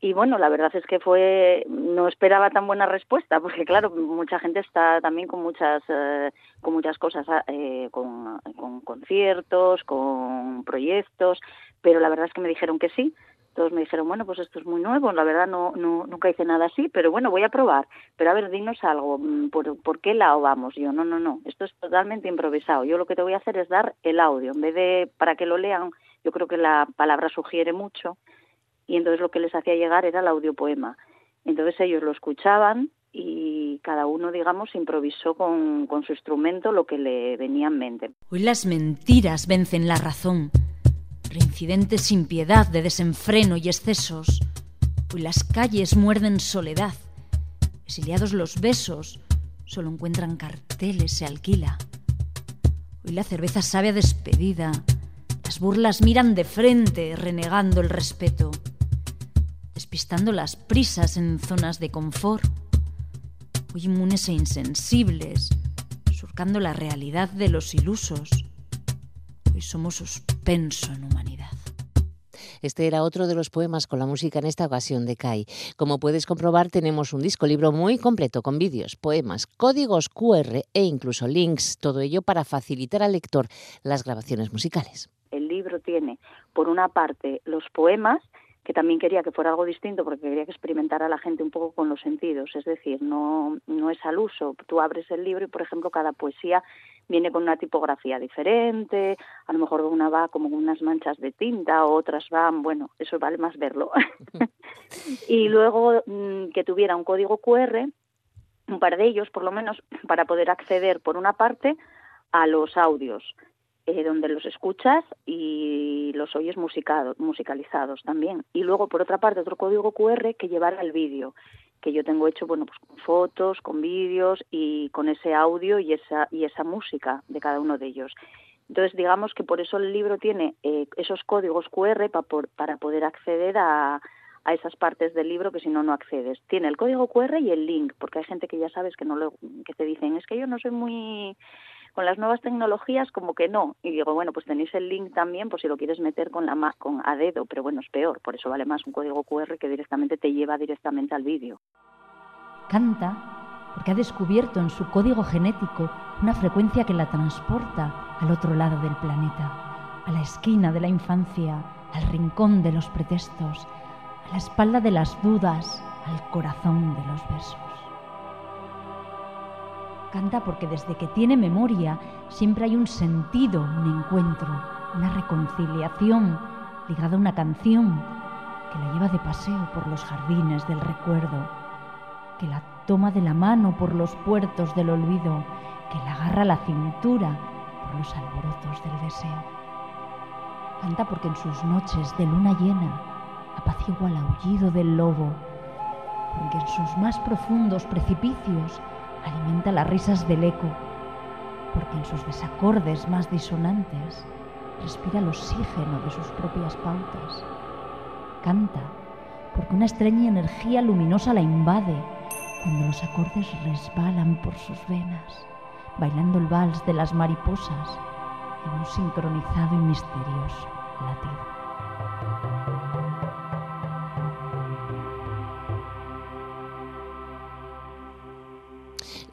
Y bueno, la verdad es que fue, no esperaba tan buena respuesta, porque claro, mucha gente está también con muchas, eh, con muchas cosas, eh, con, con conciertos, con proyectos, pero la verdad es que me dijeron que sí, todos me dijeron, bueno, pues esto es muy nuevo, la verdad no, no nunca hice nada así, pero bueno, voy a probar. Pero a ver, dinos algo, mm, ¿por, ¿por qué lado vamos? Yo, no, no, no, esto es totalmente improvisado. Yo lo que te voy a hacer es dar el audio, en vez de para que lo lean, yo creo que la palabra sugiere mucho, y entonces lo que les hacía llegar era el audiopoema. Entonces ellos lo escuchaban y cada uno, digamos, improvisó con, su instrumento lo que le venía en mente. Hoy las mentiras vencen la razón reincidentes sin piedad de desenfreno y excesos. Hoy las calles muerden soledad. Exiliados los besos, solo encuentran carteles, se alquila. Hoy la cerveza sabe a despedida. Las burlas miran de frente, renegando el respeto. Despistando las prisas en zonas de confort. Hoy inmunes e insensibles, surcando la realidad de los ilusos y somos suspenso en humanidad. Este era otro de los poemas con la música en esta ocasión de Kai. Como puedes comprobar, tenemos un disco libro muy completo con vídeos, poemas, códigos QR e incluso links, todo ello para facilitar al lector las grabaciones musicales. El libro tiene, por una parte, los poemas que también quería que fuera algo distinto porque quería que experimentara a la gente un poco con los sentidos, es decir, no, no es al uso. Tú abres el libro y, por ejemplo, cada poesía viene con una tipografía diferente, a lo mejor una va como con unas manchas de tinta, otras van, bueno, eso vale más verlo. y luego mm, que tuviera un código QR, un par de ellos por lo menos, para poder acceder por una parte a los audios, eh, donde los escuchas y los oyes musicados, musicalizados también. Y luego por otra parte otro código QR que llevara el vídeo que yo tengo hecho, bueno, pues con fotos, con vídeos y con ese audio y esa, y esa música de cada uno de ellos. Entonces, digamos que por eso el libro tiene eh, esos códigos QR para, para poder acceder a, a esas partes del libro que si no no accedes. Tiene el código QR y el link, porque hay gente que ya sabes que no lo, que te dicen, es que yo no soy muy con las nuevas tecnologías como que no. Y digo, bueno, pues tenéis el link también por si lo quieres meter con la con a dedo, pero bueno, es peor, por eso vale más un código QR que directamente te lleva directamente al vídeo. Canta porque ha descubierto en su código genético una frecuencia que la transporta al otro lado del planeta, a la esquina de la infancia, al rincón de los pretextos, a la espalda de las dudas, al corazón de los besos. Canta porque desde que tiene memoria siempre hay un sentido, un encuentro, una reconciliación ligada a una canción que la lleva de paseo por los jardines del recuerdo, que la toma de la mano por los puertos del olvido, que la agarra a la cintura por los alborotos del deseo. Canta porque en sus noches de luna llena apacigua el aullido del lobo, porque en sus más profundos precipicios alimenta las risas del eco, porque en sus desacordes más disonantes respira el oxígeno de sus propias pautas. Canta, porque una extraña energía luminosa la invade cuando los acordes resbalan por sus venas, bailando el vals de las mariposas en un sincronizado y misterioso latido.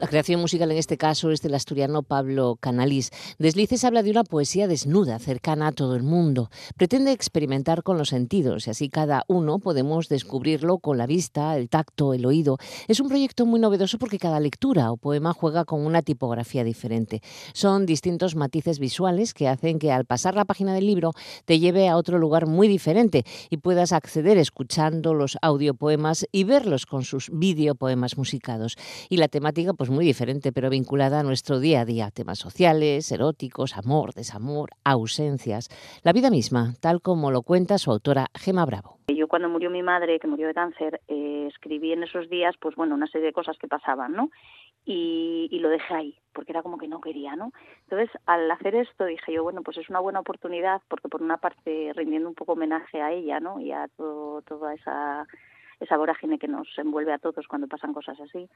La creación musical en este caso es del asturiano Pablo Canalís. Deslices habla de una poesía desnuda, cercana a todo el mundo. Pretende experimentar con los sentidos y así cada uno podemos descubrirlo con la vista, el tacto, el oído. Es un proyecto muy novedoso porque cada lectura o poema juega con una tipografía diferente. Son distintos matices visuales que hacen que al pasar la página del libro te lleve a otro lugar muy diferente y puedas acceder escuchando los audiopoemas y verlos con sus videopoemas musicados. Y la temática pues muy diferente, pero vinculada a nuestro día a día, temas sociales, eróticos, amor, desamor, ausencias, la vida misma, tal como lo cuenta su autora Gema Bravo. Yo cuando murió mi madre, que murió de cáncer, eh, escribí en esos días, pues bueno, una serie de cosas que pasaban, ¿no? Y, y, lo dejé ahí, porque era como que no quería, ¿no? Entonces, al hacer esto, dije yo, bueno, pues es una buena oportunidad, porque por una parte, rindiendo un poco homenaje a ella, ¿no? Y a todo, toda esa esa vorágine que nos envuelve a todos cuando pasan cosas así,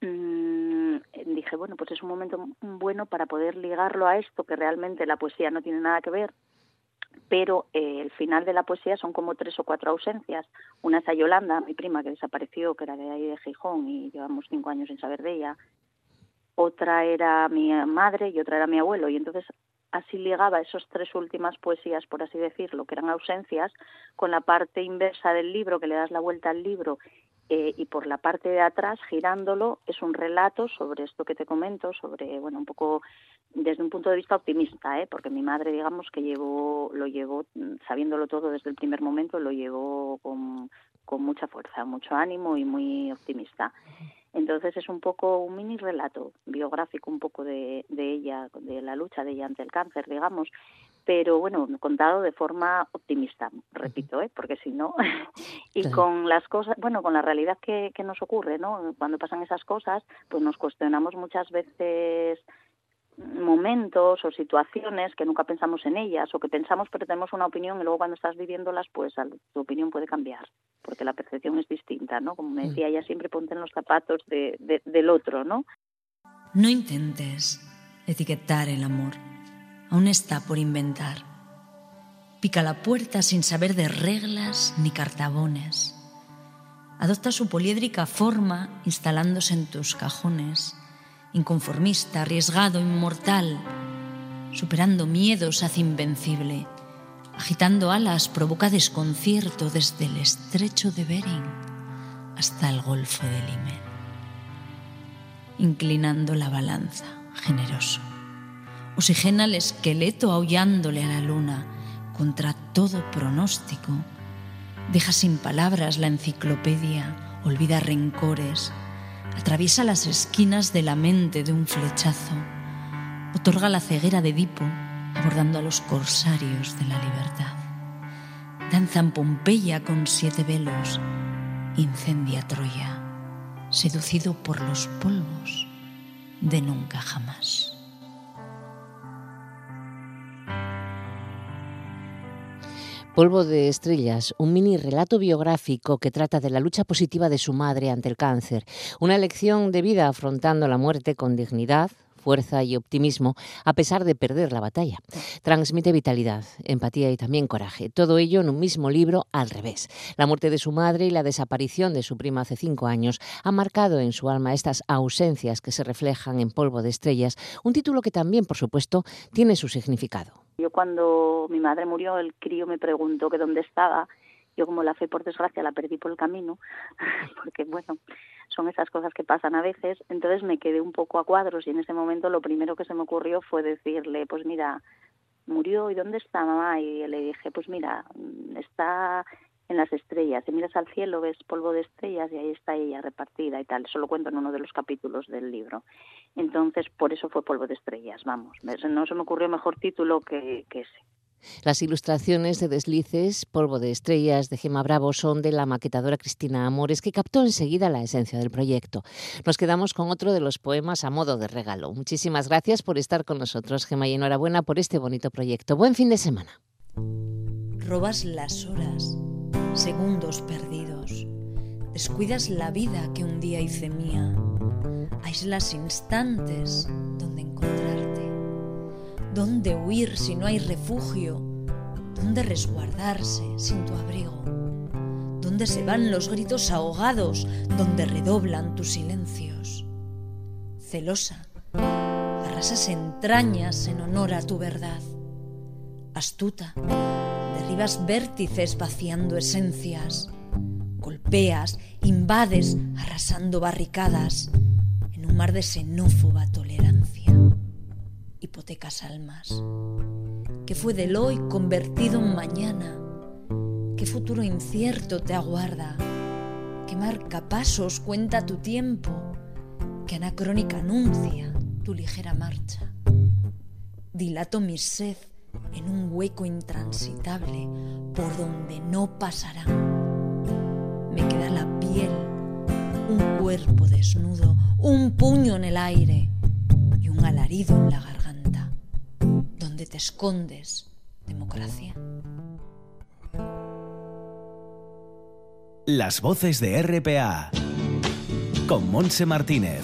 mmm, dije, bueno, pues es un momento bueno para poder ligarlo a esto, que realmente la poesía no tiene nada que ver, pero eh, el final de la poesía son como tres o cuatro ausencias. Una es a Yolanda, mi prima, que desapareció, que era de ahí de Gijón y llevamos cinco años sin saber de ella. Otra era mi madre y otra era mi abuelo. Y entonces así ligaba esas tres últimas poesías, por así decirlo, que eran ausencias, con la parte inversa del libro, que le das la vuelta al libro, eh, y por la parte de atrás, girándolo, es un relato sobre esto que te comento, sobre, bueno, un poco desde un punto de vista optimista, ¿eh? porque mi madre, digamos, que llevó, lo llevó, mm, sabiéndolo todo desde el primer momento, lo llevó con, con mucha fuerza, mucho ánimo y muy optimista. Entonces es un poco un mini relato biográfico un poco de, de ella, de la lucha de ella ante el cáncer, digamos, pero bueno, contado de forma optimista, repito, ¿eh? porque si no, y con las cosas, bueno, con la realidad que, que nos ocurre, ¿no? Cuando pasan esas cosas, pues nos cuestionamos muchas veces momentos o situaciones que nunca pensamos en ellas o que pensamos pero tenemos una opinión y luego cuando estás viviéndolas pues tu opinión puede cambiar porque la percepción es distinta, ¿no? Como me mm. decía ella siempre ponte en los zapatos de, del otro, ¿no? No intentes etiquetar el amor, aún está por inventar. Pica la puerta sin saber de reglas ni cartabones. Adopta su poliédrica forma instalándose en tus cajones inconformista, arriesgado, inmortal, superando miedos hace invencible, agitando alas provoca desconcierto desde el estrecho de Bering hasta el golfo de Limen, inclinando la balanza, generoso. Oxigena el esqueleto aullándole a la luna contra todo pronóstico. Deja sin palabras la enciclopedia, olvida rencores, atraviesa las esquinas de la mente de un flechazo, otorga la ceguera de Edipo, abordando a los corsarios de la libertad. Danza en Pompeya con siete velos, incendia Troya, seducido por los polvos de nunca jamás. Polvo de Estrellas, un mini relato biográfico que trata de la lucha positiva de su madre ante el cáncer, una lección de vida afrontando la muerte con dignidad, fuerza y optimismo a pesar de perder la batalla. Transmite vitalidad, empatía y también coraje. Todo ello en un mismo libro al revés. La muerte de su madre y la desaparición de su prima hace cinco años han marcado en su alma estas ausencias que se reflejan en Polvo de Estrellas, un título que también, por supuesto, tiene su significado. Yo cuando mi madre murió, el crío me preguntó que dónde estaba. Yo como la fe, por desgracia, la perdí por el camino, porque bueno, son esas cosas que pasan a veces. Entonces me quedé un poco a cuadros y en ese momento lo primero que se me ocurrió fue decirle, pues mira, murió y dónde está mamá y le dije pues mira está en las estrellas. Si miras al cielo ves polvo de estrellas y ahí está ella repartida y tal. Eso lo cuento en uno de los capítulos del libro. Entonces, por eso fue polvo de estrellas, vamos. No se me ocurrió mejor título que, que ese. Las ilustraciones de Deslices, Polvo de Estrellas de Gema Bravo son de la maquetadora Cristina Amores, que captó enseguida la esencia del proyecto. Nos quedamos con otro de los poemas a modo de regalo. Muchísimas gracias por estar con nosotros, Gema, y enhorabuena por este bonito proyecto. Buen fin de semana. Robas las horas segundos perdidos. Descuidas la vida que un día hice mía. Aíslas instantes donde encontrarte. ¿Dónde huir si no hay refugio? ¿Dónde resguardarse sin tu abrigo? ¿Dónde se van los gritos ahogados? ¿Dónde redoblan tus silencios? celosa, arrasas entrañas en honor a tu verdad. Astuta, derribas vértices vaciando esencias, golpeas, invades, arrasando barricadas en un mar de xenófoba. Almas. que fue del hoy convertido en mañana? ¿Qué futuro incierto te aguarda? ¿Qué marca pasos cuenta tu tiempo? ¿Qué anacrónica anuncia tu ligera marcha? Dilato mi sed en un hueco intransitable por donde no pasarán. Me queda la piel, un cuerpo desnudo, un puño en el aire y un alarido en la garganta. ¿Dónde te escondes, democracia? Las voces de RPA con Monse Martínez.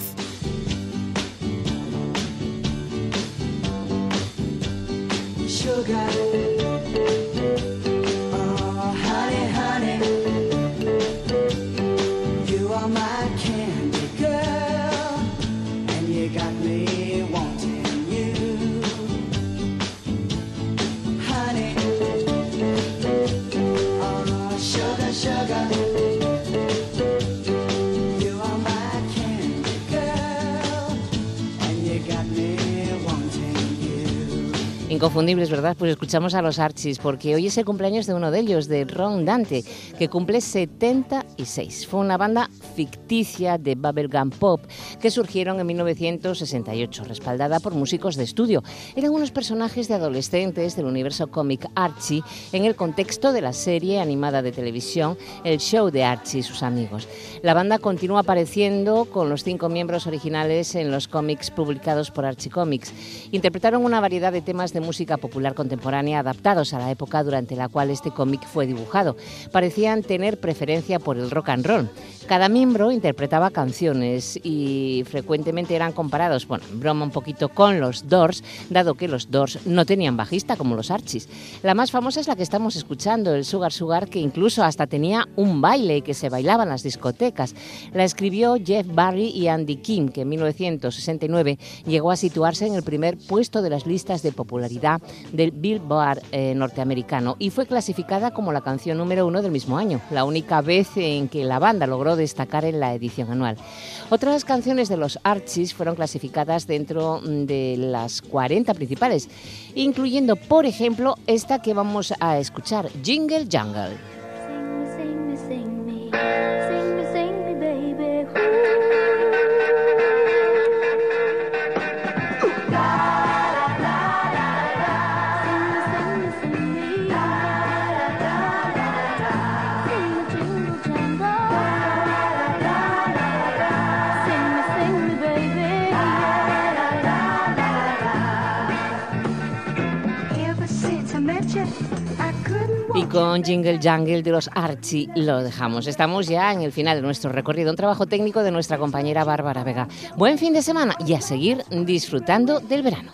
Inconfundibles, ¿verdad? Pues escuchamos a los Archis, porque hoy es el cumpleaños de uno de ellos, de Ron Dante, que cumple 76. Fue una banda ficticia de bubblegum pop que surgieron en 1968, respaldada por músicos de estudio. Eran unos personajes de adolescentes del universo cómic Archie en el contexto de la serie animada de televisión El Show de Archie y sus amigos. La banda continúa apareciendo con los cinco miembros originales en los cómics publicados por Archie Comics. Interpretaron una variedad de temas de música popular contemporánea adaptados a la época durante la cual este cómic fue dibujado. Parecían tener preferencia por el rock and roll. Cada miembro interpretaba canciones y frecuentemente eran comparados, bueno, en broma un poquito con los Doors, dado que los Doors no tenían bajista como los Archies. La más famosa es la que estamos escuchando, el Sugar Sugar, que incluso hasta tenía un baile que se bailaba en las discotecas. La escribió Jeff Barry y Andy Kim, que en 1969 llegó a situarse en el primer puesto de las listas de popularidad del Billboard eh, norteamericano y fue clasificada como la canción número uno del mismo año, la única vez en que la banda logró destacar en la edición anual. Otras canciones de los Archies fueron clasificadas dentro mm, de las 40 principales, incluyendo, por ejemplo, esta que vamos a escuchar, Jingle Jungle. Con Jingle Jungle de los Archie lo dejamos. Estamos ya en el final de nuestro recorrido, un trabajo técnico de nuestra compañera Bárbara Vega. Buen fin de semana y a seguir disfrutando del verano.